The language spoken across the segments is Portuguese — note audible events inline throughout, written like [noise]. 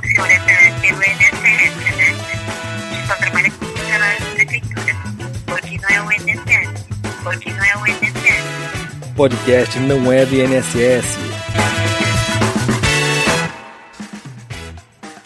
funciona pelo INSS, né? Só trabalha prefeitura, porque não é o INSS, porque não é o INSS. Podcast não é do INSS.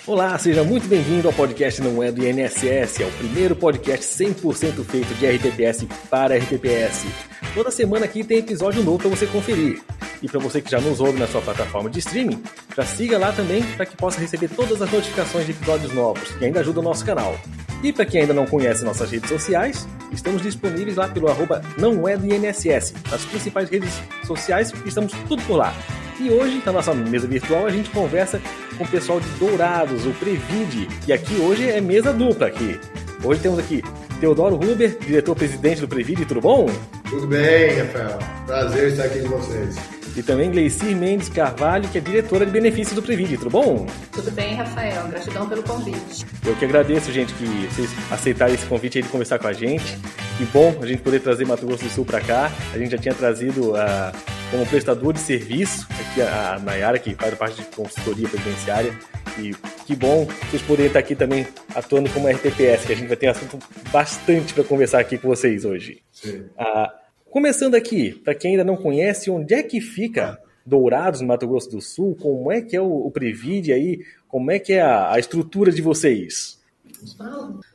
Olá, seja muito bem-vindo ao podcast Não é do INSS, é o primeiro podcast 100% feito de RTPS para RTPS. Toda semana aqui tem episódio novo para você conferir. E para você que já nos ouve na sua plataforma de streaming, já siga lá também para que possa receber todas as notificações de episódios novos, que ainda ajuda o nosso canal. E para quem ainda não conhece nossas redes sociais, estamos disponíveis lá pelo arroba não é do INSS. Nas principais redes sociais, estamos tudo por lá. E hoje, na nossa mesa virtual, a gente conversa com o pessoal de Dourados, o Previde. E aqui hoje é mesa dupla aqui. Hoje temos aqui Teodoro Huber, diretor-presidente do Previde, tudo bom? Tudo bem, Rafael. Prazer estar aqui com vocês. E também Gleicir Mendes Carvalho, que é diretora de benefícios do Previde, tudo bom? Tudo bem, Rafael. Gratidão pelo convite. Eu que agradeço, gente, que vocês aceitaram esse convite aí de conversar com a gente. Que bom a gente poder trazer Mato Grosso do Sul para cá. A gente já tinha trazido a como prestador de serviço, aqui a, a Nayara, que faz parte de consultoria previdenciária. E que bom vocês poderem estar aqui também atuando como RTPS, que a gente vai ter assunto bastante para conversar aqui com vocês hoje. Sim. Ah, começando aqui, para quem ainda não conhece, onde é que fica Dourados, no Mato Grosso do Sul? Como é que é o, o Previde aí? Como é que é a, a estrutura de vocês?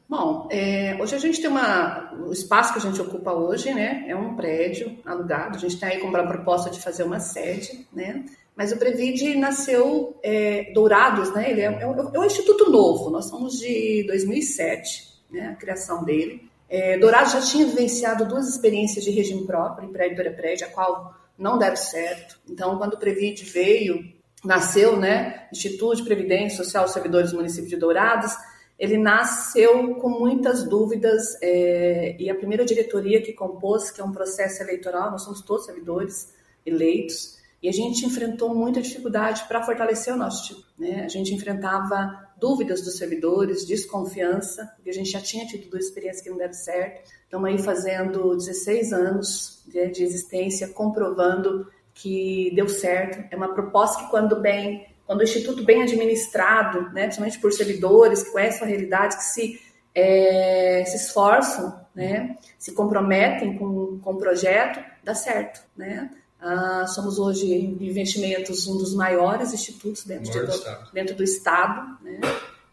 Bom, é, hoje a gente tem uma. O espaço que a gente ocupa hoje, né? É um prédio alugado. A gente tem aí como a proposta de fazer uma sede, né? Mas o Previde nasceu é, Dourados, né? Ele é, é, um, é, um, instituto novo. Nós somos de 2007, né? A criação dele. É, Dourados já tinha vivenciado duas experiências de regime próprio, em prédio para prédio, a qual não deram certo. Então, quando o Previde veio, nasceu, né? Instituto de Previdência Social Servidores do Município de Dourados ele nasceu com muitas dúvidas é, e a primeira diretoria que compôs, que é um processo eleitoral, nós somos todos servidores eleitos, e a gente enfrentou muita dificuldade para fortalecer o nosso time. Né? A gente enfrentava dúvidas dos servidores, desconfiança, porque a gente já tinha tido duas experiências que não deram certo. Estamos aí fazendo 16 anos de, de existência, comprovando que deu certo. É uma proposta que, quando bem quando o Instituto bem administrado, né, principalmente por servidores que conhecem a realidade, que se, é, se esforçam, né, se comprometem com, com o projeto, dá certo. Né? Ah, somos hoje em investimentos um dos maiores institutos dentro, de, do, dentro do Estado, né,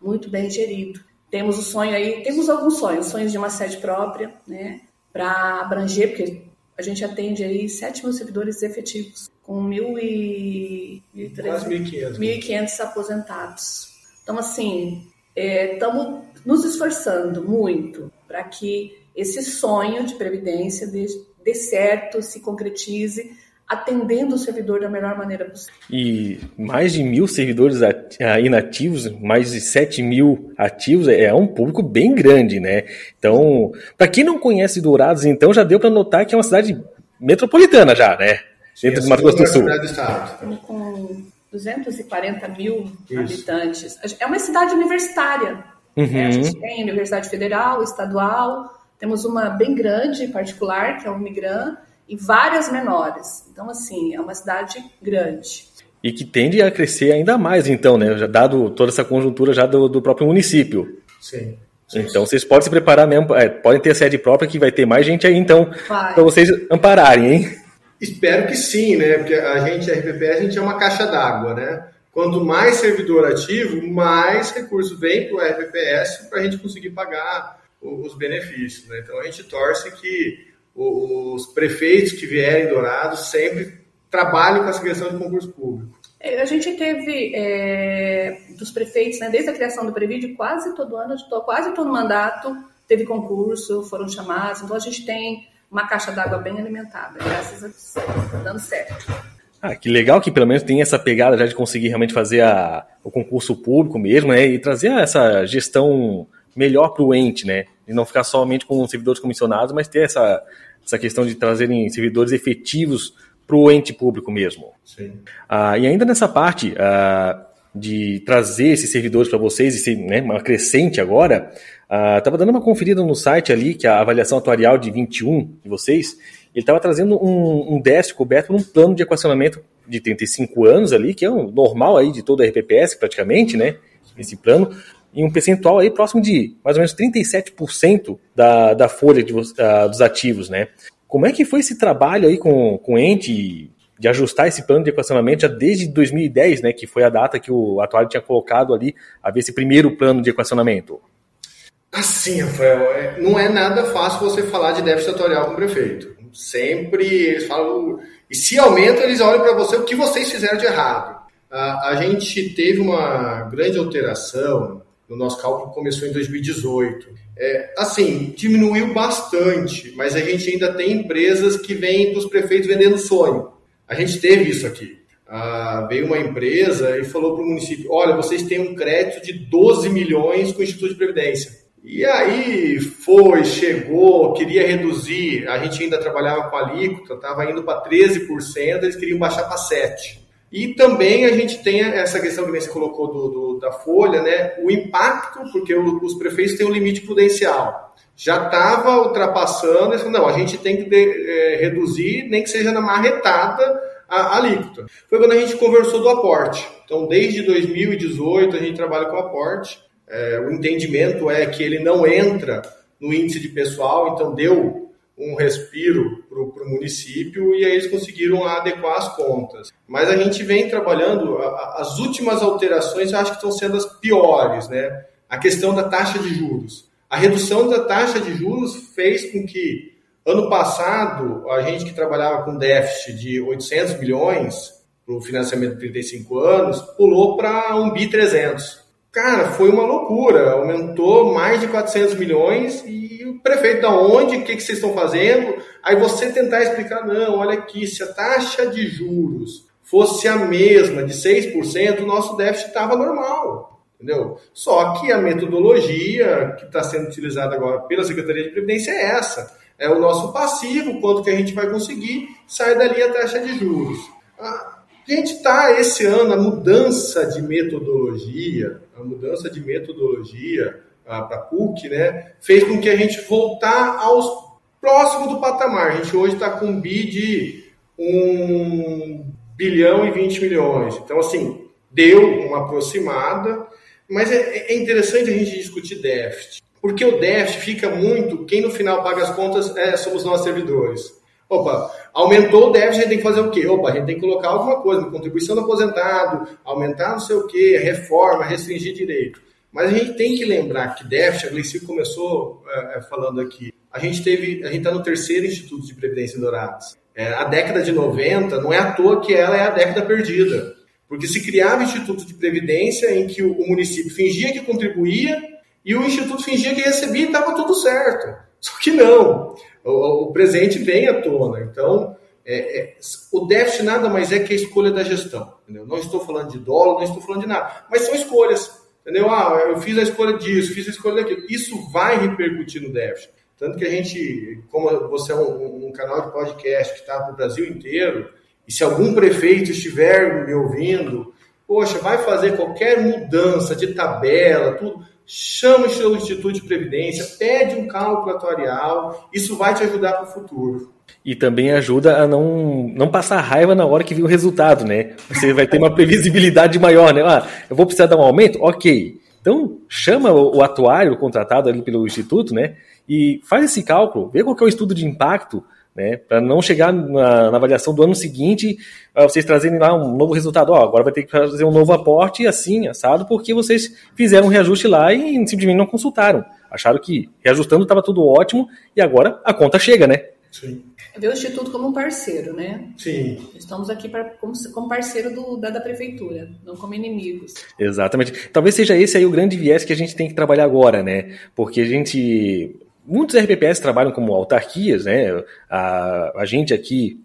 muito bem gerido. Temos o sonho aí, temos alguns sonhos, sonhos de uma sede própria, né, para abranger, porque a gente atende aí 7 mil servidores efetivos com 1.500 aposentados. Então, assim, estamos é, nos esforçando muito para que esse sonho de previdência dê, dê certo, se concretize, atendendo o servidor da melhor maneira possível. E mais de mil servidores inativos, mais de 7 mil ativos, é um público bem grande, né? Então, para quem não conhece Dourados, então já deu para notar que é uma cidade metropolitana já, né? dentro do Mato Grosso do Sul. Com 240 mil Isso. habitantes. É uma cidade universitária. Uhum. Né? A gente tem Universidade Federal, Estadual, temos uma bem grande, particular, que é o Migran, e várias menores. Então, assim, é uma cidade grande. E que tende a crescer ainda mais, então, né? Já dado toda essa conjuntura já do, do próprio município. Sim. Então vocês podem se preparar mesmo, é, podem ter sede própria que vai ter mais gente aí então para vocês ampararem, hein? Espero que sim, né? Porque a gente, a RPPS, a gente é uma caixa d'água, né? Quanto mais servidor ativo, mais recurso vem para o RPPS para a gente conseguir pagar os benefícios. Né? Então a gente torce que os prefeitos que vierem dourados sempre trabalhem com essa questão de concurso público. É, a gente teve é, dos prefeitos, né, desde a criação do Previde, quase todo ano, quase todo mandato teve concurso, foram chamados. Então a gente tem uma caixa d'água bem alimentada, graças a Deus. Tá dando certo. Ah, que legal que pelo menos tem essa pegada já de conseguir realmente fazer a, o concurso público mesmo, né? E trazer essa gestão melhor para o ente, né? E não ficar somente com servidores comissionados, mas ter essa, essa questão de trazerem servidores efetivos para o ente público mesmo. Sim. Ah, e ainda nessa parte ah, de trazer esses servidores para vocês e ser né, uma crescente agora, Estava ah, dando uma conferida no site ali, que a avaliação atuarial de 21 de vocês, ele estava trazendo um, um déficit coberto por um plano de equacionamento de 35 anos ali, que é o um normal aí de todo a RPPS praticamente, né? esse plano, em um percentual aí próximo de mais ou menos 37% da, da folha de, uh, dos ativos, né? Como é que foi esse trabalho aí com, com o ente de ajustar esse plano de equacionamento já desde 2010, né, que foi a data que o atuário tinha colocado ali a ver esse primeiro plano de equacionamento? Assim, Rafael, é, não é nada fácil você falar de déficit atuarial com o prefeito. Sempre eles falam, e se aumenta, eles olham para você o que vocês fizeram de errado. A, a gente teve uma grande alteração no nosso cálculo, começou em 2018. É, assim, diminuiu bastante, mas a gente ainda tem empresas que vêm dos prefeitos vendendo sonho. A gente teve isso aqui. Ah, veio uma empresa e falou para o município: olha, vocês têm um crédito de 12 milhões com o Instituto de Previdência. E aí foi, chegou, queria reduzir, a gente ainda trabalhava com alíquota, estava indo para 13%, eles queriam baixar para 7%. E também a gente tem essa questão que você colocou do, do, da folha, né? O impacto, porque os prefeitos têm um limite prudencial. Já estava ultrapassando, falou, não, a gente tem que de, é, reduzir, nem que seja na marretada, a, a alíquota. Foi quando a gente conversou do aporte. Então, desde 2018, a gente trabalha com aporte. É, o entendimento é que ele não entra no índice de pessoal, então deu um respiro para o município e aí eles conseguiram adequar as contas. Mas a gente vem trabalhando, as últimas alterações eu acho que estão sendo as piores, né? A questão da taxa de juros. A redução da taxa de juros fez com que, ano passado, a gente que trabalhava com déficit de 800 milhões para o financiamento de 35 anos, pulou para 1 bi 300. Cara, foi uma loucura, aumentou mais de 400 milhões e prefeito da onde, o que, que vocês estão fazendo? Aí você tentar explicar, não, olha aqui, se a taxa de juros fosse a mesma, de 6%, o nosso déficit estava normal, entendeu? Só que a metodologia que está sendo utilizada agora pela Secretaria de Previdência é essa, é o nosso passivo, quanto que a gente vai conseguir, sai dali a taxa de juros. A gente está, esse ano, a mudança de metodologia, a mudança de metodologia ah, para a PUC, né, fez com que a gente voltar aos próximo do patamar. A gente hoje está com um BI de 1 bilhão e 20 milhões. Então, assim, deu uma aproximada, mas é, é interessante a gente discutir déficit. Porque o déficit fica muito, quem no final paga as contas é, somos nós servidores. Opa, aumentou o déficit, a gente tem que fazer o quê? Opa, a gente tem que colocar alguma coisa, contribuição do aposentado, aumentar não sei o quê, reforma, restringir direito. Mas a gente tem que lembrar que déficit, a Gleici começou é, é, falando aqui, a gente teve, a gente está no terceiro Instituto de Previdência Dourados. É, a década de 90 não é à toa que ela é a década perdida. Porque se criava Instituto de Previdência em que o, o município fingia que contribuía e o Instituto fingia que recebia e estava tudo certo. Só que não. O, o presente vem à tona. Então, é, é, o déficit nada mais é que a escolha da gestão. Entendeu? Não estou falando de dólar, não estou falando de nada. Mas são escolhas. Entendeu? Ah, eu fiz a escolha disso, fiz a escolha daquilo. Isso vai repercutir no déficit. Tanto que a gente, como você é um, um canal de podcast que está para o Brasil inteiro, e se algum prefeito estiver me ouvindo, poxa, vai fazer qualquer mudança de tabela, tudo, chama o seu Instituto de Previdência, pede um cálculo atuarial, isso vai te ajudar para o futuro. E também ajuda a não, não passar raiva na hora que viu o resultado, né? Você vai ter uma previsibilidade maior, né? Ah, eu vou precisar dar um aumento? Ok. Então, chama o atuário contratado ali pelo Instituto, né? e faz esse cálculo, vê qual é o estudo de impacto, né, para não chegar na, na, avaliação do ano seguinte, vocês trazerem lá um novo resultado, ó, agora vai ter que fazer um novo aporte assim, assado, porque vocês fizeram um reajuste lá e simplesmente não consultaram. Acharam que reajustando estava tudo ótimo e agora a conta chega, né? Sim. Ver o Instituto como um parceiro, né? Sim. Estamos aqui pra, como, como parceiro do, da, da prefeitura, não como inimigos. Exatamente. Talvez seja esse aí o grande viés que a gente tem que trabalhar agora, né? Porque a gente Muitos RPPS trabalham como autarquias, né? A, a gente aqui,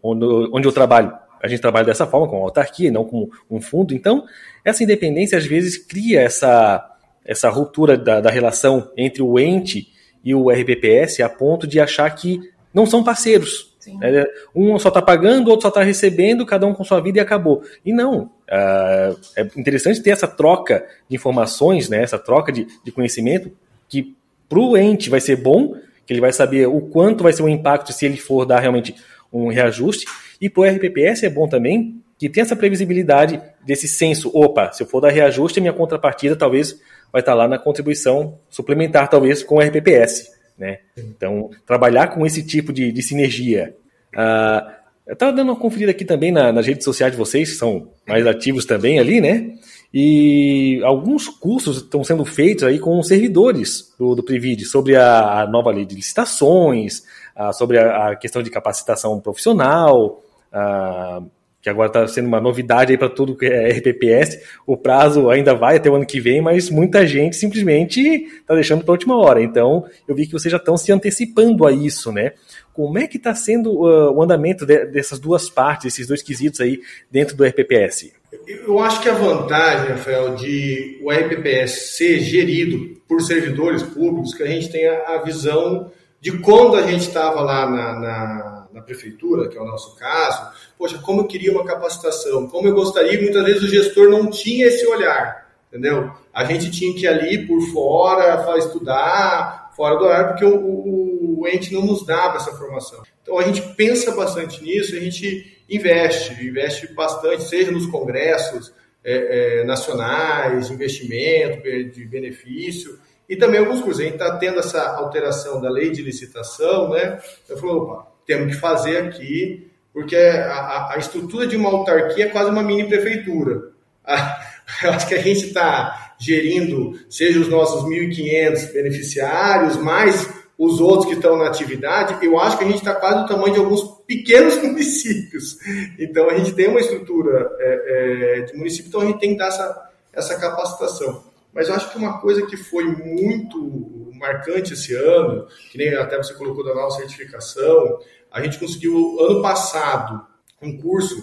onde, onde eu trabalho, a gente trabalha dessa forma, como autarquia, não como um fundo. Então, essa independência às vezes cria essa, essa ruptura da, da relação entre o ente e o RPPS a ponto de achar que não são parceiros. É, um só está pagando, o outro só está recebendo, cada um com sua vida e acabou. E não. Uh, é interessante ter essa troca de informações, né, essa troca de, de conhecimento, que para o ente vai ser bom, que ele vai saber o quanto vai ser o impacto se ele for dar realmente um reajuste, e para o RPPS é bom também, que tem essa previsibilidade desse senso. Opa, se eu for dar reajuste, minha contrapartida talvez vai estar lá na contribuição suplementar, talvez com o RPPS. Né? Então, trabalhar com esse tipo de, de sinergia. Uh, eu estava dando uma conferida aqui também na, nas redes sociais de vocês, que são mais ativos também ali, né? E alguns cursos estão sendo feitos aí com servidores do, do Privid sobre a, a nova lei de licitações, a, sobre a, a, questão de capacitação profissional, que agora está sendo uma novidade aí para tudo que é RPPS. O prazo ainda vai até o ano que vem, mas muita gente simplesmente está deixando para a última hora. Então, eu vi que vocês já estão se antecipando a isso, né? Como é que está sendo uh, o andamento de, dessas duas partes, esses dois quesitos aí dentro do RPPS? Eu acho que a vantagem, Rafael, de o RPPS ser gerido por servidores públicos, que a gente tem a, visão de quando a gente estava lá na, na, na, prefeitura, que é o nosso caso, poxa, como eu queria uma capacitação, como eu gostaria, muitas vezes o gestor não tinha esse olhar, entendeu? A gente tinha que ir ali por fora, estudar, fora do horário, porque o, o, o ente não nos dava essa formação. Então a gente pensa bastante nisso, a gente investe, investe bastante, seja nos congressos é, é, nacionais, investimento, de benefício, e também alguns cursos. A gente está tendo essa alteração da lei de licitação, né? Eu falo, opa, temos que fazer aqui, porque a, a estrutura de uma autarquia é quase uma mini prefeitura. [laughs] Eu acho que a gente está gerindo, seja os nossos 1.500 beneficiários, mais os outros que estão na atividade, eu acho que a gente está quase do tamanho de alguns pequenos [laughs] municípios. Então, a gente tem uma estrutura é, é, de município, então a gente tem que dar essa, essa capacitação. Mas eu acho que uma coisa que foi muito marcante esse ano, que nem até você colocou da nova certificação, a gente conseguiu, ano passado, um curso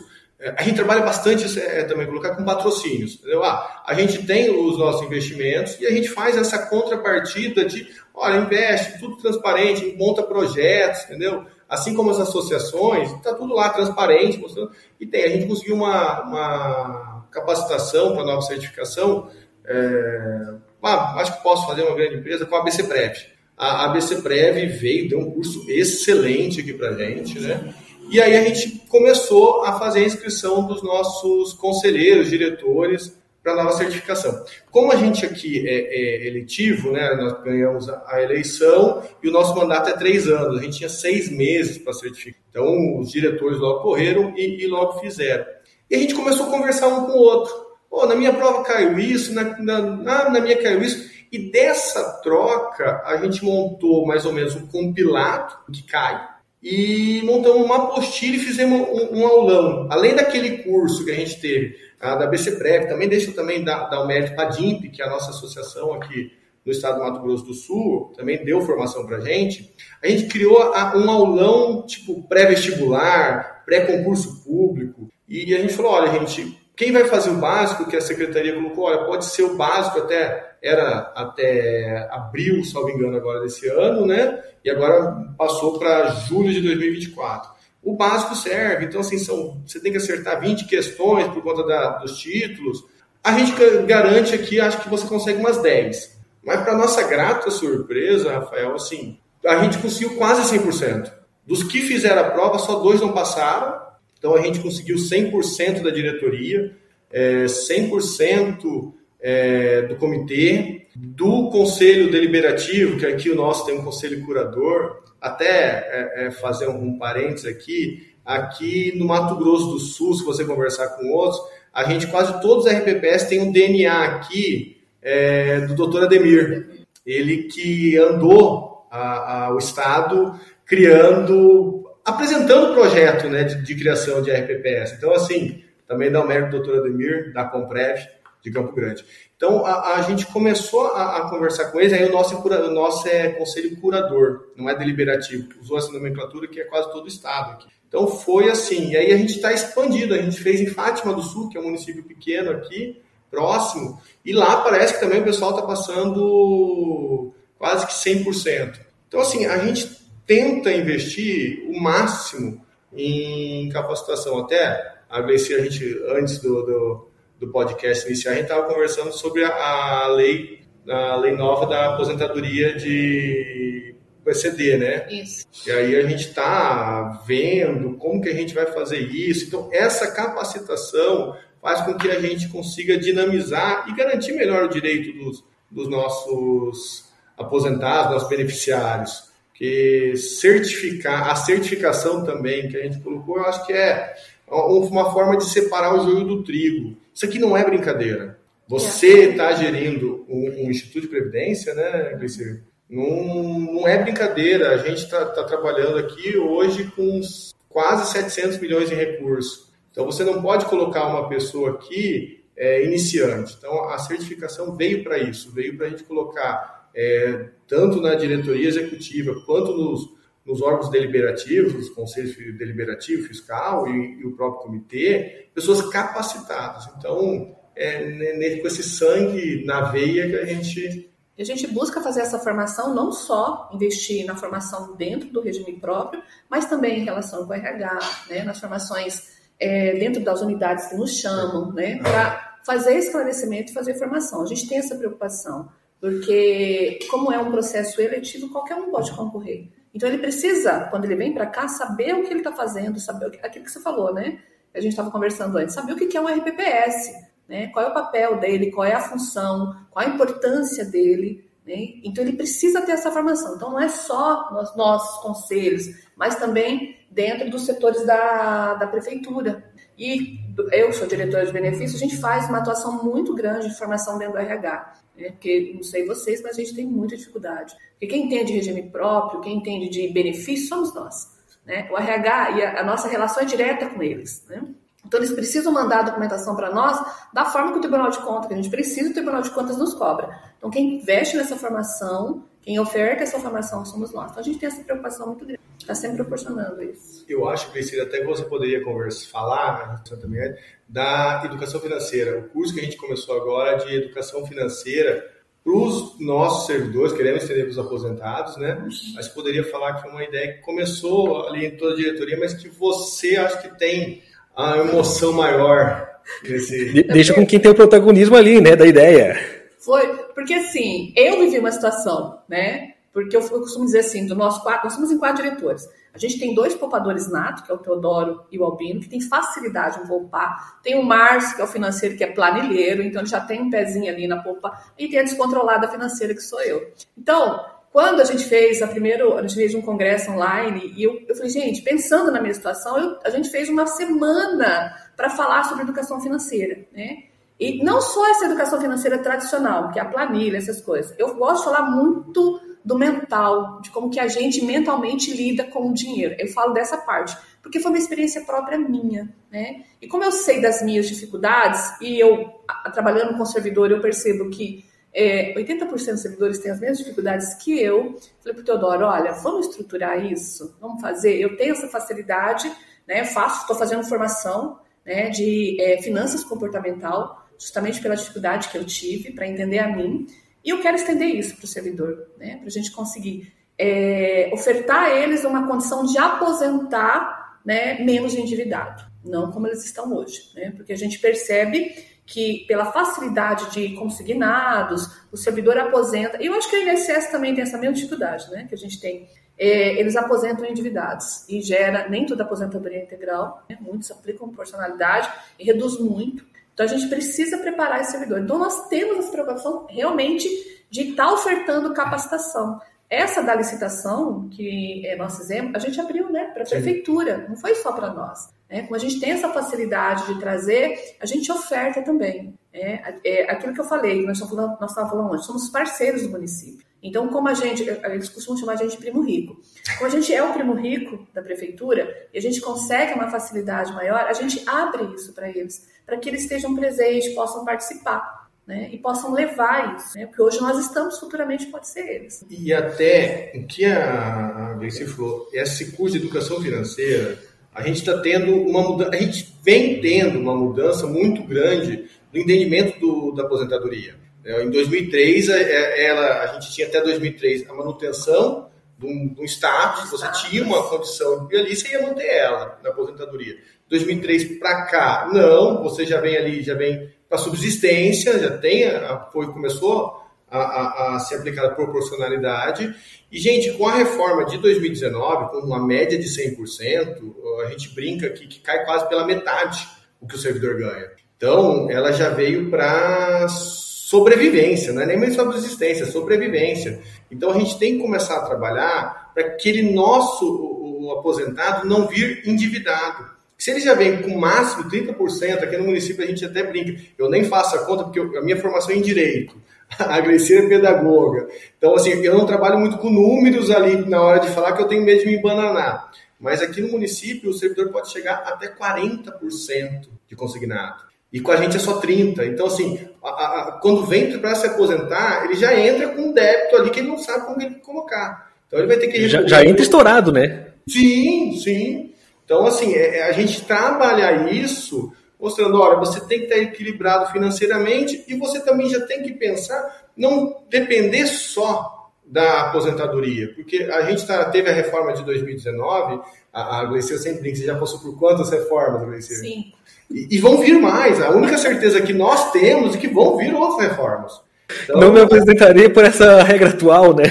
é, a gente trabalha bastante é, também colocar com patrocínios. Entendeu? Ah, a gente tem os nossos investimentos e a gente faz essa contrapartida de, olha, investe, tudo transparente, monta projetos, entendeu? Assim como as associações, está tudo lá transparente, mostrando. E tem, a gente conseguiu uma, uma capacitação para nova certificação. É, ah, acho que posso fazer uma grande empresa com a ABC Prev. A ABC Prev veio, deu um curso excelente aqui para gente, né? E aí a gente começou a fazer a inscrição dos nossos conselheiros, diretores, para a nova certificação. Como a gente aqui é, é, eletivo, né, nós ganhamos a eleição e o nosso mandato é três anos, a gente tinha seis meses para certificar. Então, os diretores logo correram e, e, logo fizeram. E a gente começou a conversar um com o outro. Oh, na minha prova caiu isso, na, na, na minha caiu isso. E dessa troca, a gente montou mais ou menos um compilado que cai e montamos uma apostila e fizemos um, um, aulão. Além daquele curso que a gente teve a, da BC Prev, também deixa também dar, dar o mérito para a DIMP, que é a nossa associação aqui no estado do Mato Grosso do Sul, também deu formação para a gente. A gente criou a, um aulão tipo pré-vestibular, pré-concurso público, e a gente falou, olha, gente, quem vai fazer o básico, que a secretaria colocou, olha, pode ser o básico até, era até abril, salvo engano, agora desse ano, né? E agora passou para julho de 2024. O básico serve, então assim, são, você tem que acertar 20 questões por conta da, dos títulos. A gente garante aqui, acho que você consegue umas 10. Mas para nossa grata surpresa, Rafael, assim, a gente conseguiu quase 100%. Dos que fizeram a prova, só dois não passaram, então a gente conseguiu 100% da diretoria, é, 100% é, do comitê, do conselho deliberativo, que aqui o nosso tem um conselho curador, até é, é, fazer um, parênteses aqui, aqui no Mato Grosso do Sul, se você conversar com outros, a gente quase todos os RPPS tem um DNA aqui é, do Dr. Ademir, ele que andou a, a, o Estado criando apresentando o projeto né, de, de, criação de RPPS. Então, assim, também dá o mérito do doutor Ademir, da Comprev, de Campo Grande. Então, a, a gente começou a, a, conversar com eles, aí o nosso, é o nosso é conselho curador, não é deliberativo, usou essa nomenclatura que é quase todo o estado aqui. Então, foi assim, e aí a gente está expandido, a gente fez em Fátima do Sul, que é um município pequeno aqui, próximo, e lá parece que também o pessoal está passando quase que 100%. Então, assim, a gente tenta investir o máximo em capacitação. Até a Gleice, a gente, antes do, do, do, podcast iniciar, a gente estava conversando sobre a, a, lei, a lei nova da aposentadoria de CD, né? Isso. E aí a gente está vendo como que a gente vai fazer isso. Então, essa capacitação faz com que a gente consiga dinamizar e garantir melhor o direito dos, dos nossos aposentados, nossos beneficiários. Que certificar, a certificação também que a gente colocou, eu acho que é uma forma de separar o joio do trigo. Isso aqui não é brincadeira. Você está gerindo um, um, instituto de previdência, né, Gleicer? Não, não é brincadeira. A gente está tá trabalhando aqui hoje com quase 700 milhões em recursos. Então, você não pode colocar uma pessoa aqui é, iniciante. Então, a certificação veio para isso, veio para a gente colocar, é, tanto na diretoria executiva quanto nos, nos órgãos deliberativos, os conselhos deliberativo, fiscal e, e, o próprio comitê, pessoas capacitadas. Então, é com esse sangue na veia que a gente a gente busca fazer essa formação, não só investir na formação dentro do regime próprio, mas também em relação com o RH, né, nas formações é, dentro das unidades que nos chamam, né, para fazer esclarecimento e fazer formação. A gente tem essa preocupação, porque como é um processo eletivo, qualquer um pode concorrer. Então ele precisa, quando ele vem para cá, saber o que ele está fazendo, saber aquilo que você falou, né? A gente estava conversando antes, saber o que é um RPPS, né? Qual é o papel dele, qual é a função, qual a importância dele. Né? Então ele precisa ter essa formação. Então não é só nos nossos conselhos, mas também dentro dos setores da, da prefeitura. E eu sou diretora de benefícios, a gente faz uma atuação muito grande de formação dentro do RH. Né? Porque, não sei vocês, mas a gente tem muita dificuldade. Porque quem entende regime próprio, quem entende de benefício, somos nós. Né? O RH e a, a nossa relação é direta com eles. Né? Então, eles precisam mandar a documentação para nós da forma que o Tribunal de Contas, que a gente precisa, o Tribunal de Contas nos cobra. Então, quem investe nessa formação, quem oferta essa formação somos nós. Então, a gente tem essa preocupação muito grande. Está sempre proporcionando isso. Eu acho, Priscila, até que você poderia conversar, falar também da educação financeira. O curso que a gente começou agora de educação financeira para os nossos servidores, queremos estender para os aposentados, né? Mas poderia falar que foi uma ideia que começou ali em toda a diretoria, mas que você acho que tem a emoção maior. Nesse... Deixa com quem tem o protagonismo ali, né, da ideia. Foi, porque assim, eu vivi uma situação, né? Porque eu, eu costumo dizer assim, do nosso quatro, nós somos em quatro diretores. A gente tem dois poupadores nato, que é o Teodoro e o Albino, que tem facilidade em poupar. Tem o Márcio, que é o financeiro, que é planilheiro, então ele já tem um pezinho ali na poupa. E tem a descontrolada financeira, que sou eu. Então, quando a gente fez a primeiro, a gente fez um congresso online e eu, eu falei, gente, pensando na minha situação, eu, a gente fez uma semana para falar sobre educação financeira, né? E não só essa educação financeira tradicional, que é a planilha, essas coisas. Eu gosto de falar muito do mental, de como que a gente mentalmente lida com o dinheiro. Eu falo dessa parte, porque foi uma experiência própria minha, né? E como eu sei das minhas dificuldades e eu trabalhando com servidor, eu percebo que é, 80% dos servidores têm as mesmas dificuldades que eu. Falei para o Teodoro, olha, vamos estruturar isso, vamos fazer. Eu tenho essa facilidade, né? Faço, estou fazendo formação né, de é, finanças comportamental, justamente pela dificuldade que eu tive para entender a mim. E eu quero estender isso para o servidor, né? Para a gente conseguir é, ofertar a eles uma condição de aposentar né, menos endividado, não como eles estão hoje, né? Porque a gente percebe que pela facilidade de consignados, o servidor aposenta. E eu acho que o INSS também tem essa mesma dificuldade, né? Que a gente tem. É, eles aposentam endividados e gera nem toda aposentadoria integral, né? muitos aplicam proporcionalidade e reduz muito. Então a gente precisa preparar esse servidor. Então nós temos essa preocupação realmente de estar tá ofertando capacitação. Essa da licitação, que é nosso exemplo, a gente abriu né, para a prefeitura, não foi só para nós. Né? Como a gente tem essa facilidade de trazer, a gente oferta também. É, é aquilo que eu falei, nós estávamos falando, nós estávamos falando somos parceiros do município. Então, como a gente, eles costumam chamar a gente de primo rico. Como a gente é o primo rico da prefeitura e a gente consegue uma facilidade maior, a gente abre isso para eles, para que eles estejam presentes, possam participar né, e possam levar isso, né, porque hoje nós estamos, futuramente pode ser eles. E até o que a Gleice falou, esse curso de educação financeira, a gente está tendo uma mudança, a gente vem tendo uma mudança muito grande no entendimento do, da aposentadoria. É, em 2003, é, é, ela, a gente tinha até 2003 a manutenção de um, status, você tinha uma condição de ali, você ia manter ela na aposentadoria. 2003 para cá, não, você já vem ali, já vem para subsistência, já tem, foi, começou a, a, a ser aplicada proporcionalidade. E, gente, com a reforma de 2019, com uma média de 100%, a gente brinca aqui que cai quase pela metade o que o servidor ganha. Então, ela já veio para sobrevivência, não é nem mesmo subsistência, é sobrevivência. Então, a gente tem que começar a trabalhar para aquele nosso o, o aposentado não vir endividado. Se ele já vem com máximo 30%, aqui no município a gente até brinca, eu nem faço a conta porque a minha formação é em direito, [laughs] a Gleiceira é pedagoga. Então, assim, eu não trabalho muito com números ali na hora de falar que eu tenho medo de me embananar. Mas aqui no município o servidor pode chegar até 40% de consignado. E com a gente é só 30%. Então, assim, a, a, quando vem para se aposentar, ele já entra com um débito ali que ele não sabe como ele colocar. Então ele vai ter que. Já, já entra estourado, né? Sim, sim. Então, assim, é, é, a gente trabalhar isso mostrando, olha, você tem que estar equilibrado financeiramente e você também já tem que pensar, não depender só da aposentadoria, porque a gente tá, teve a reforma de 2019, a, a Gleicia sempre diz, você já passou por quantas reformas, Gleicia? Sim. E, e, vão vir mais, a única certeza que nós temos é que vão vir outras reformas. Então, não me aposentaria por essa regra atual, né?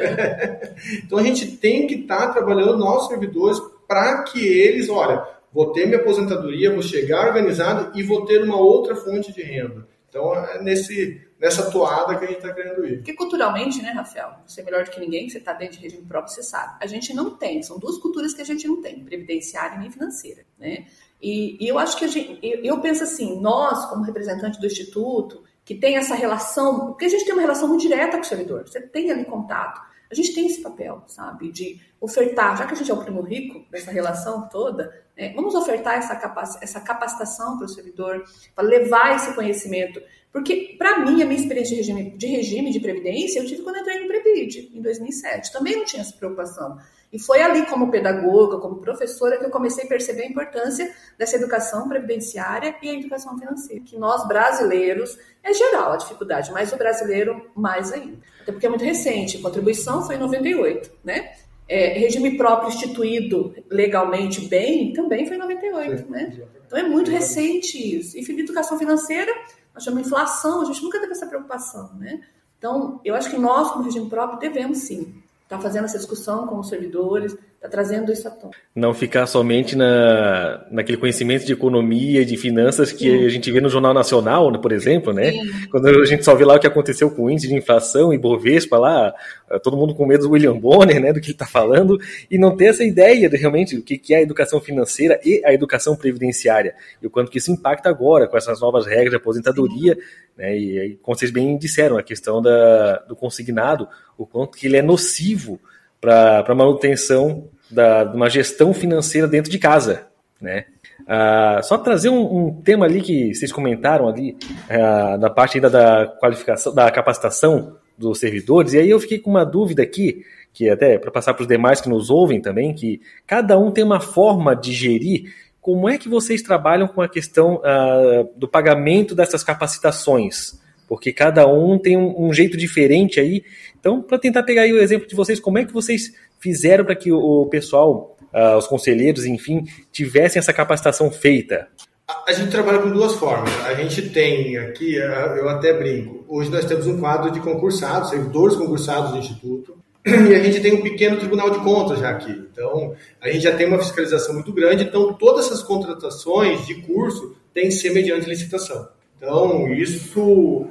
[laughs] então a gente tem que estar tá trabalhando nossos servidores para que eles, olha, vou ter minha aposentadoria, vou chegar organizado e vou ter uma outra fonte de renda. Então é nesse, nessa toada que a gente está querendo ir. Porque culturalmente, né, Rafael? Você é melhor do que ninguém, você está dentro de regime próprio, você sabe. A gente não tem, são duas culturas que a gente não tem, previdenciária e financeira, né? E, e eu acho que a gente, eu, eu penso assim, nós, como representante do Instituto, que tem essa relação, porque a gente tem uma relação muito direta com o servidor, você tem ali contato. A gente tem esse papel, sabe, de ofertar, já que a gente é o primo rico dessa relação toda, é, vamos ofertar essa, capac essa capacitação para o servidor, para levar esse conhecimento. Porque, para mim, a minha experiência de regime, de regime de previdência, eu tive quando entrei no Previd, em 2007. Também não tinha essa preocupação. E foi ali, como pedagoga, como professora, que eu comecei a perceber a importância dessa educação previdenciária e a educação financeira. Que nós, brasileiros, é geral a dificuldade, mas o brasileiro mais ainda. Até porque é muito recente, a contribuição foi em 98, né? É, regime próprio instituído legalmente bem também foi em 98, Sim, né? Então é muito recente isso. E educação financeira, nós chamamos inflação, a gente nunca teve essa preocupação, né? Então, eu acho que nós, como regime próprio, devemos sim está fazendo essa discussão com os servidores, está trazendo isso à tona. Não ficar somente na, naquele conhecimento de economia, de finanças que Sim. a gente vê no Jornal Nacional, por exemplo, né? Sim. Quando a gente só vê lá o que aconteceu com o índice de inflação e Bovespa lá, todo mundo com medo do William Bonner, né, do que ele está falando, e não ter essa ideia de realmente o que é a educação financeira e a educação previdenciária, e o quanto que isso impacta agora com essas novas regras de aposentadoria, Sim. né, e como vocês bem disseram, a questão da, do consignado, o quanto que ele é nocivo para manutenção da, de uma gestão financeira dentro de casa, né? Ah, só trazer um, um, tema ali que vocês comentaram ali ah, da parte ainda da qualificação, da capacitação dos servidores, e aí eu fiquei com uma dúvida aqui, que até para passar para os demais que nos ouvem também, que cada um tem uma forma de gerir. Como é que vocês trabalham com a questão ah, do pagamento dessas capacitações? Porque cada um tem um, um jeito diferente aí então, para tentar pegar aí o exemplo de vocês, como é que vocês fizeram para que o pessoal, uh, os conselheiros, enfim, tivessem essa capacitação feita? A gente trabalha com duas formas. A gente tem aqui, eu até brinco, hoje nós temos um quadro de concursados, servidores concursados do Instituto, e a gente tem um pequeno tribunal de contas já aqui. Então, a gente já tem uma fiscalização muito grande, então todas essas contratações de curso têm que ser mediante licitação. Então, isso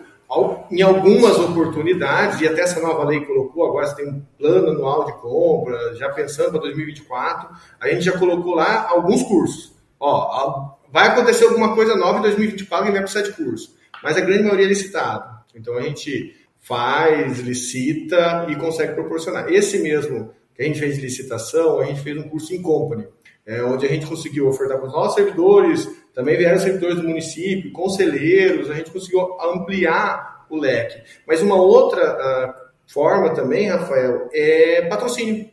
em algumas oportunidades, e até essa nova lei colocou, agora você tem um plano anual de compra, já pensando para 2024, a gente já colocou lá alguns cursos. Ó, vai acontecer alguma coisa nova em 2024 e vai precisar de curso, mas a grande maioria é licitado. Então a gente faz, licita e consegue proporcionar. Esse mesmo que a gente fez licitação, a gente fez um curso em company, é, onde a gente conseguiu ofertar para os nossos servidores também vieram servidores do município, conselheiros, a gente conseguiu ampliar o leque. Mas uma outra uh, forma também, Rafael, é patrocínio.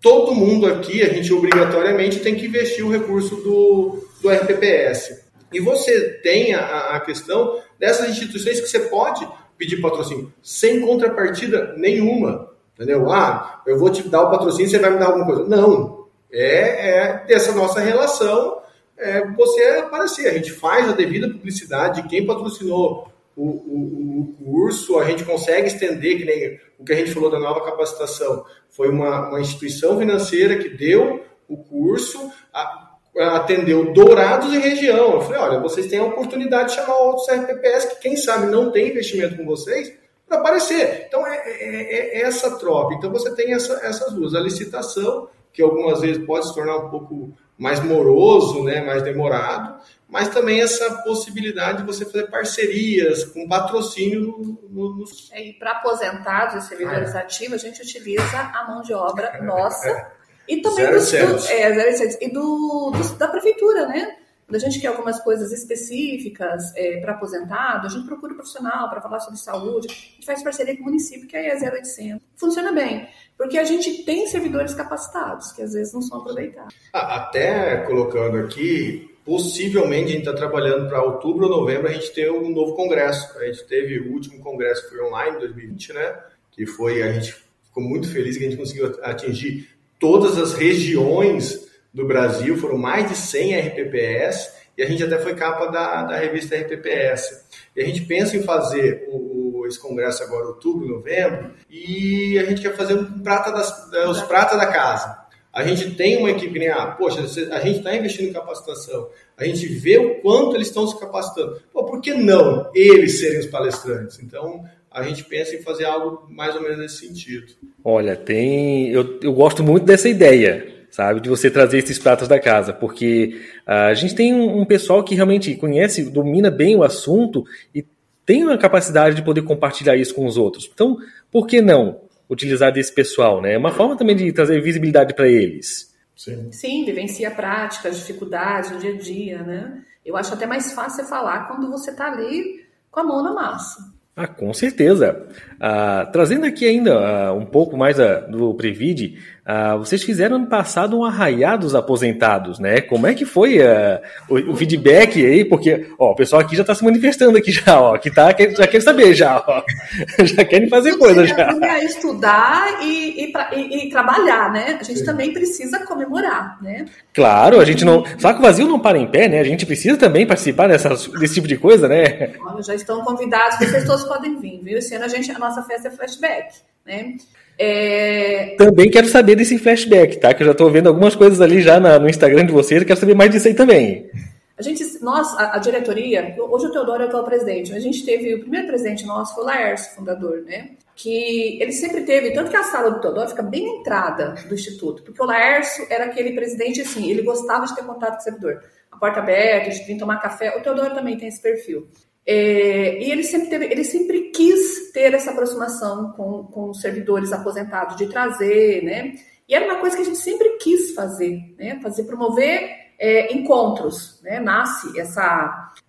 Todo mundo aqui, a gente obrigatoriamente tem que investir o recurso do, do RPPS. E você tem a, a questão dessas instituições que você pode pedir patrocínio sem contrapartida nenhuma. Entendeu? Ah, eu vou te dar o patrocínio, você vai me dar alguma coisa. Não. É, é dessa nossa relação é, você aparecer. A gente faz a devida publicidade de quem patrocinou o, o, o, curso, a gente consegue estender, que nem o que a gente falou da nova capacitação. Foi uma, uma instituição financeira que deu o curso, a, atendeu Dourados e região. Eu falei, olha, vocês têm a oportunidade de chamar outros RPPS que, quem sabe, não tem investimento com vocês, para aparecer. Então, é, é, é, essa troca. Então, você tem essa, essas duas. A licitação, que algumas vezes pode se tornar um pouco mais moroso, né, mais demorado, mas também essa possibilidade de você fazer parcerias com patrocínio no, no... É, e para aposentados e servidores ah, é. ativos, a gente utiliza a mão de obra [laughs] nossa e também zero do, do, é, zero e do, do, da prefeitura, né? Quando a gente quer algumas coisas específicas é, para aposentado, a gente procura um profissional para falar sobre saúde, a gente faz parceria com o município, que aí é 0800. Funciona bem, porque a gente tem servidores capacitados, que às vezes não são aproveitados. Até colocando aqui, possivelmente a gente está trabalhando para outubro ou novembro a gente ter um novo congresso. A gente teve o último congresso foi online, 2020, né? Que foi, a gente ficou muito feliz que a gente conseguiu atingir todas as regiões do Brasil, foram mais de 100 RPPS, e a gente até foi capa da, da revista RPPS. E a gente pensa em fazer o, o, esse congresso agora, outubro, novembro, e a gente quer fazer um prata das, é, os prata da casa. A gente tem uma equipe, né? Ah, poxa, a gente está investindo em capacitação, a gente vê o quanto eles estão se capacitando. Pô, por que não eles serem os palestrantes? Então, a gente pensa em fazer algo mais ou menos nesse sentido. Olha, tem. Eu, eu gosto muito dessa ideia sabe? De você trazer esses pratos da casa, porque uh, a gente tem um, um, pessoal que realmente conhece, domina bem o assunto e tem uma capacidade de poder compartilhar isso com os outros. Então, por que não utilizar desse pessoal, né? É uma forma também de trazer visibilidade para eles. Sim. Sim, vivencia práticas, dificuldades no dia a dia, né? Eu acho até mais fácil falar quando você está ali com a mão na massa. Ah, com certeza. Ah, trazendo aqui ainda ah, um pouco mais ah, do Previd, ah, vocês fizeram ano passado um arraiá dos aposentados, né? Como é que foi ah, o, o, feedback aí? Porque ó, o pessoal aqui já está se manifestando aqui já, ó, que tá, já quer saber já, ó, [laughs] já querem fazer coisa já. É estudar e, e, e, e, trabalhar, né? A gente Sim. também precisa comemorar, né? Claro, a gente não. Saco vazio não para em pé, né? A gente precisa também participar dessa, desse tipo de coisa, né? Olha, já estão convidados, vocês todos podem vir, viu? Esse ano a gente, a nossa festa é flashback, né? É... Também quero saber desse flashback, tá? Que eu já estou vendo algumas coisas ali já na, no Instagram de vocês, eu quero saber mais disso aí também. A gente, nós, a, a diretoria, hoje o Teodoro é o presidente, a gente teve, o primeiro presidente nosso foi o Laércio, fundador, né? Que ele sempre teve, tanto que a sala do Teodoro fica bem na entrada do Instituto, porque o Laércio era aquele presidente assim, ele gostava de ter contato com o servidor. A porta aberta, de vir tomar café, o Teodoro também tem esse perfil. É, e ele sempre, teve, ele sempre quis ter essa aproximação com, com os servidores aposentados, de trazer, né? E era uma coisa que a gente sempre quis fazer, né? Fazer, promover é, encontros, né? Nasce essa...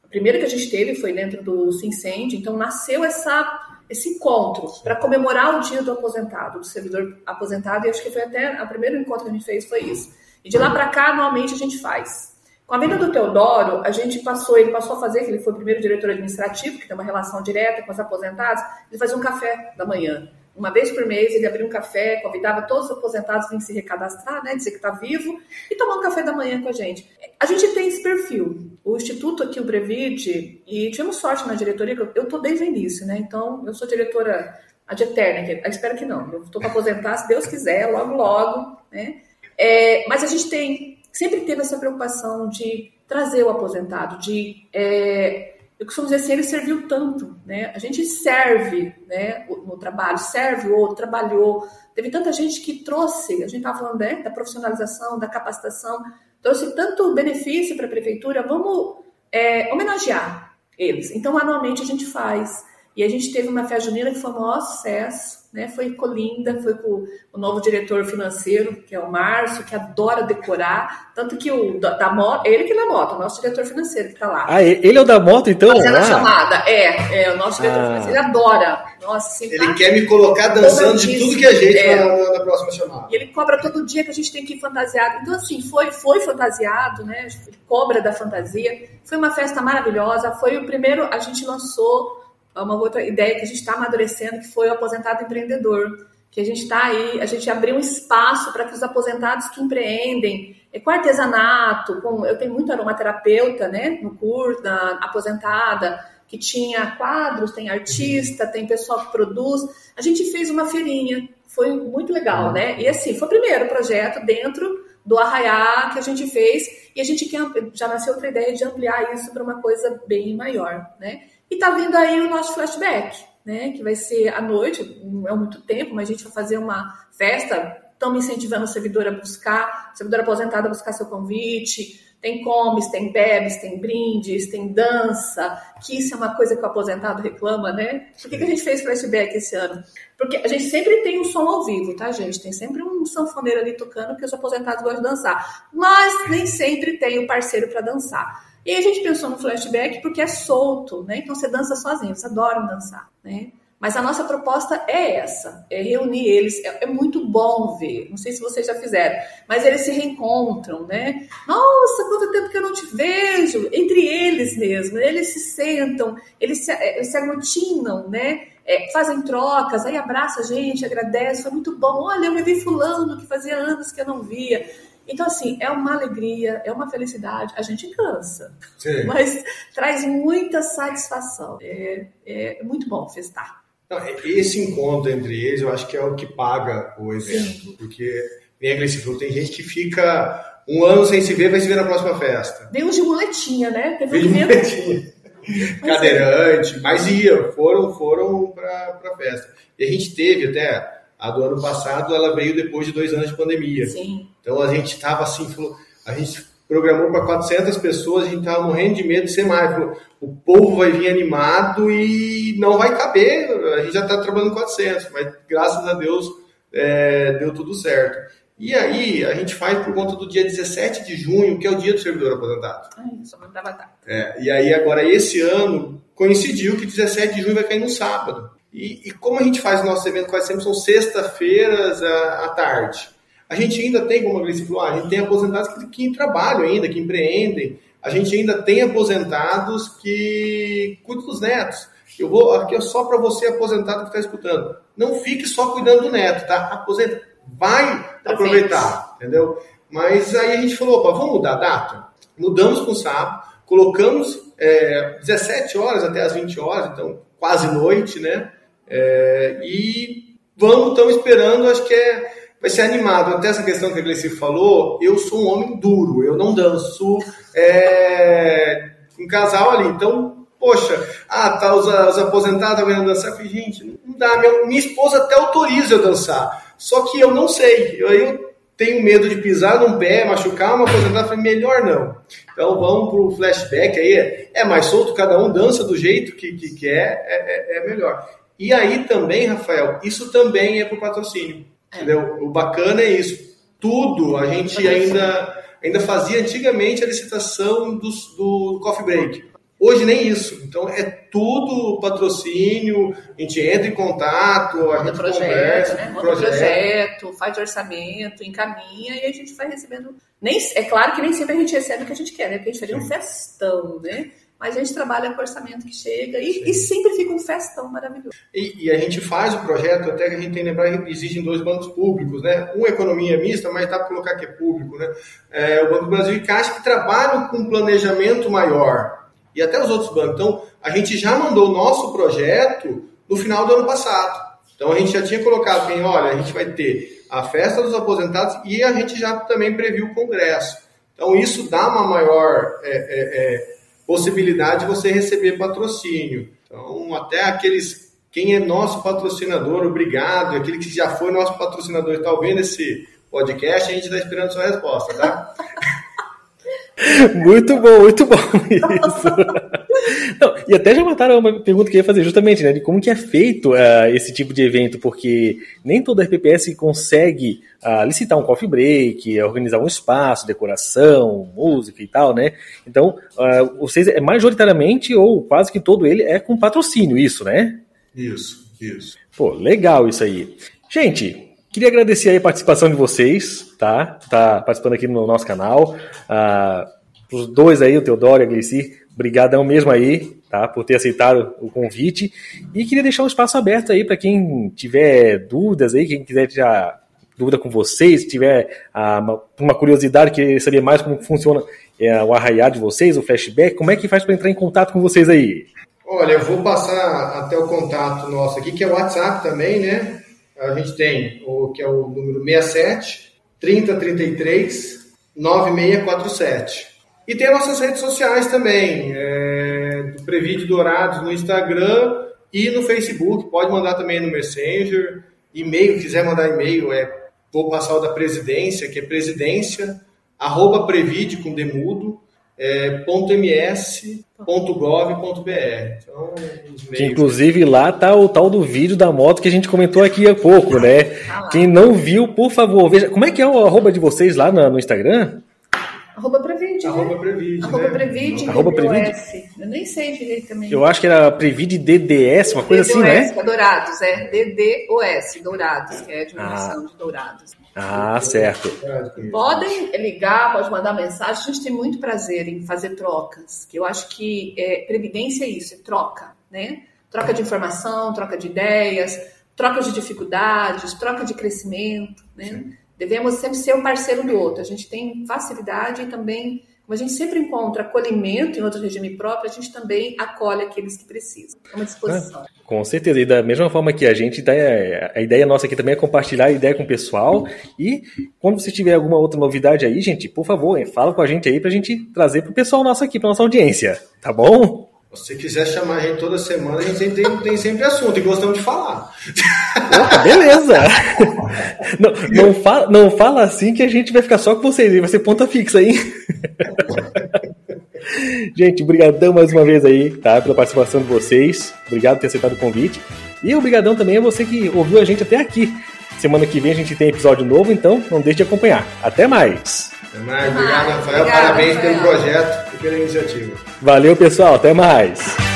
A primeira que a gente teve foi dentro do Cincende, então nasceu essa, esse encontro para comemorar o dia do aposentado, do servidor aposentado, e acho que foi até, o primeiro encontro que a gente fez foi isso. E de lá para cá, anualmente, a gente faz. Com a venda do Teodoro, a gente passou, ele passou a fazer, que ele foi o primeiro diretor administrativo, que tem uma relação direta com os aposentados, ele fazia um café da manhã. Uma vez por mês ele abria um café, convidava todos os aposentados a se recadastrar, né, dizer que está vivo, e tomar um café da manhã com a gente. A gente tem esse perfil. O Instituto aqui, o Brevide, e tivemos sorte na diretoria, eu estou desde o início, né? Então, eu sou diretora ad eterna, eu espero que não. Eu estou para aposentar, se Deus quiser, logo, logo, né? É, mas a gente tem sempre teve essa preocupação de trazer o aposentado, de é, eu costumo dizer assim, ele serviu tanto, né? A gente serve, né, no trabalho, serve o outro, trabalhou. Teve tanta gente que trouxe, a gente estava falando né, da profissionalização, da capacitação, trouxe tanto benefício para a prefeitura, vamos é, homenagear eles. Então, anualmente a gente faz. E a gente teve uma festa junina que foi um maior sucesso né? Foi Colinda, foi com o novo diretor financeiro, que é o Márcio, que adora decorar, tanto que o da, da moto, ele que é da moto, o nosso diretor financeiro que está lá. Ah, ele é o da moto, então? Fazendo ah. a chamada, é, é, o nosso diretor ah. financeiro, ele adora. Nossa, ele tá quer me colocar dançando de tudo que a gente é. na, na, próxima chamada. E ele cobra todo dia que a gente tem que ir fantasiado. Então, assim, foi, foi fantasiado, né? Ele cobra da fantasia. Foi uma festa maravilhosa. Foi o primeiro, a gente lançou uma outra ideia que a gente está amadurecendo, que foi o aposentado empreendedor, que a gente está aí, a gente abriu um espaço para que os aposentados que empreendem, é, com artesanato, com, eu tenho muito aromaterapeuta, né, no curso, na aposentada, que tinha quadros, tem artista, tem pessoal que produz. A gente fez uma feirinha, foi muito legal, né? E assim, foi o primeiro projeto dentro do Arraiá que a gente fez e a gente quer, já nasceu outra ideia de ampliar isso para uma coisa bem maior, né? E tá vindo aí o nosso flashback, né? Que vai ser à noite, não é muito tempo, mas a gente vai fazer uma festa. Estamos incentivando o servidor a buscar, o servidor aposentado a buscar seu convite. Tem comes, tem bebes, tem brindes, tem dança, que isso é uma coisa que o aposentado reclama, né? Por que, que a gente fez flashback esse ano? Porque a gente sempre tem um som ao vivo, tá, gente? Tem sempre um sanfoneiro ali tocando que os aposentados gostam de dançar. Mas nem sempre tem o um parceiro para dançar. E a gente pensou no flashback porque é solto, né? Então você dança sozinho, eles adoram dançar, né? Mas a nossa proposta é essa, é reunir eles. É, é, muito bom ver. Não sei se vocês já fizeram, mas eles se reencontram, né? Nossa, quanto tempo que eu não te vejo! Entre eles mesmo, eles se sentam, eles se, eles é, se aglutinam, né? É, fazem trocas, aí abraça a gente, agradece, foi muito bom. Olha, eu revi fulano que fazia anos que eu não via. Então, assim, é uma alegria, é uma felicidade. A gente cansa, Sim. [laughs] mas traz muita satisfação. É, é muito bom festar. Esse encontro entre eles, eu acho que é o que paga o evento. Sim. Porque, nem a Gleice falou, tem gente que fica um ano sem se ver, vai se ver na próxima festa. Veio de muletinha, né? Teve Veio de muletinha. [laughs] Cadeirante, mas ia, foram, foram para a festa. E a gente teve até, a do ano passado, ela veio depois de dois anos de pandemia. Sim. Então a gente estava assim, falou, a gente programou para 400 pessoas, a gente estava morrendo de medo de ser mais. Falou, o povo vai vir animado e não vai caber, a gente já está trabalhando 400, mas graças a Deus é, deu tudo certo. E aí, a gente faz por conta do dia 17 de junho, que é o dia do servidor aposentado. Só mandava É, e aí, agora, esse ano, coincidiu que 17 de junho vai cair no sábado. E, e como a gente faz o nosso evento quase sempre, são sexta-feiras à, à tarde. A gente ainda tem, como a Gleice falou, a gente tem aposentados que, que trabalham ainda, que empreendem. A gente ainda tem aposentados que cuidam dos netos. Eu vou aqui é só para você aposentado que está escutando. Não fique só cuidando do neto, tá? Aposenta, vai aproveitar, entendeu? Mas aí a gente falou, opa, vamos mudar a data? Mudamos com o sábado, colocamos é, 17 horas até as 20 horas, então quase noite, né? É, e vamos, estamos esperando, acho que é vai ser animado. Até essa questão que a Gleice falou, eu sou um homem duro, eu não danço é, um casal ali. Então, poxa, ah, tá os, os aposentados vendo dançar. Eu falei, gente, não dá. Minha, minha esposa até autoriza eu dançar. Só que eu não sei. Eu, eu tenho medo de pisar num pé, machucar uma aposentada. Eu falei, melhor não. Então vamos pro flashback aí. É mais solto, cada um dança do jeito que, que quer, é, é, é melhor. E aí também, Rafael, isso também é pro patrocínio. É. O bacana é isso. Tudo a gente ainda, ainda fazia antigamente a licitação do, do coffee break. Hoje nem isso. Então é tudo patrocínio, a gente entra em contato, a gente projeto, conversa, né? Projeto. projeto, faz orçamento, encaminha e a gente vai recebendo. Nem, é claro que nem sempre a gente recebe o que a gente quer, né? Porque a gente faria um festão, né? Mas a gente trabalha com orçamento que chega e, e sempre fica um festão maravilhoso. E, e, a gente faz o projeto, até que a gente tem que lembrar que existem dois bancos públicos, né? Um economia mista, mas dá para colocar que é público, né? É, o Banco do Brasil e Caixa que trabalham com um planejamento maior. E até os outros bancos. Então, a gente já mandou o nosso projeto no final do ano passado. Então, a gente já tinha colocado bem, olha, a gente vai ter a festa dos aposentados e a gente já também previu o congresso. Então, isso dá uma maior... É, é, é possibilidade de você receber patrocínio. Então, até aqueles, quem é nosso patrocinador, obrigado, aquele que já foi nosso patrocinador e está ouvindo esse podcast, a gente está esperando sua resposta, tá? [laughs] muito bom, muito bom [laughs] isso. Não, e até já mataram uma pergunta que eu ia fazer justamente, né, de como que é feito uh, esse tipo de evento, porque nem toda RPPS consegue uh, licitar um coffee break, organizar um espaço, decoração, música e tal, né? Então, uh, vocês é majoritariamente ou quase que todo ele é com patrocínio, isso, né? Isso, isso. Pô, legal isso aí. Gente, Queria agradecer aí a participação de vocês, tá? Tá participando aqui no nosso canal. Uh, os dois aí, o Teodoro e a Glici, brigadão mesmo aí, tá? Por ter aceitado o convite. E queria deixar um espaço aberto aí para quem tiver dúvidas aí, quem quiser já dúvida com vocês, tiver uh, uma, curiosidade, querer saber mais como funciona uh, o arraiar de vocês, o flashback, como é que faz para entrar em contato com vocês aí? Olha, eu vou passar até o contato nosso aqui, que é o WhatsApp também, né? A gente tem o que é o número 67 3033 9647. E tem nossas redes sociais também, é, do Previde Dourados no Instagram e no Facebook. Pode mandar também no Messenger. E-mail, quiser mandar e-mail, é vou passar o da presidência, que é presidência, arroba previde com demudo, é, .ms.gov.br. Então, que inclusive lá tá o tal do vídeo da moto que a gente comentou aqui há pouco, né? Tá Quem não viu, por favor, veja. Como é que é o arroba de vocês lá no, Instagram? Arroba Previde, né? Arroba Previde, Arroba né? Previde, Arroba Previde. Eu nem sei direito também. Eu acho que era Previde DDS, uma coisa DDoS, assim, né? Dourados, é DDoS, Dourados, que é a diminuição ah. de Dourados. Ah, certo. Podem ligar, pode mandar mensagem. A gente tem muito prazer em fazer trocas. Que eu acho que é, previdência é isso, é troca, né? Troca de informação, troca de ideias, troca de dificuldades, troca de crescimento, né? Sim. Devemos sempre ser um parceiro do outro. A gente tem facilidade e também, como a gente sempre encontra acolhimento em outro regime próprio, a gente também acolhe aqueles que precisam. É uma disposição. Ah, com certeza. E da mesma forma que a gente, a ideia nossa aqui também é compartilhar a ideia com o pessoal. E quando você tiver alguma outra novidade aí, gente, por favor, fala com a gente aí para a gente trazer para o pessoal nosso aqui, para nossa audiência. Tá bom? Se quiser chamar a gente toda semana, a gente sempre tem, tem sempre assunto e gostamos de falar. Opa, beleza! não, não, fala, não fala assim que a gente vai ficar só com vocês, vai ser ponta fixa, hein? gente, obrigadão mais uma vez aí, tá? Pela participação de vocês. Obrigado por ter aceitado o convite. E obrigadão também a você que ouviu a gente até aqui. Semana que vem a gente tem episódio novo, então não deixe de acompanhar. Até mais! Até mais. Obrigado, Rafael. Obrigado, Parabéns Rafael. pelo projeto e pela iniciativa. Valeu, pessoal. Até mais.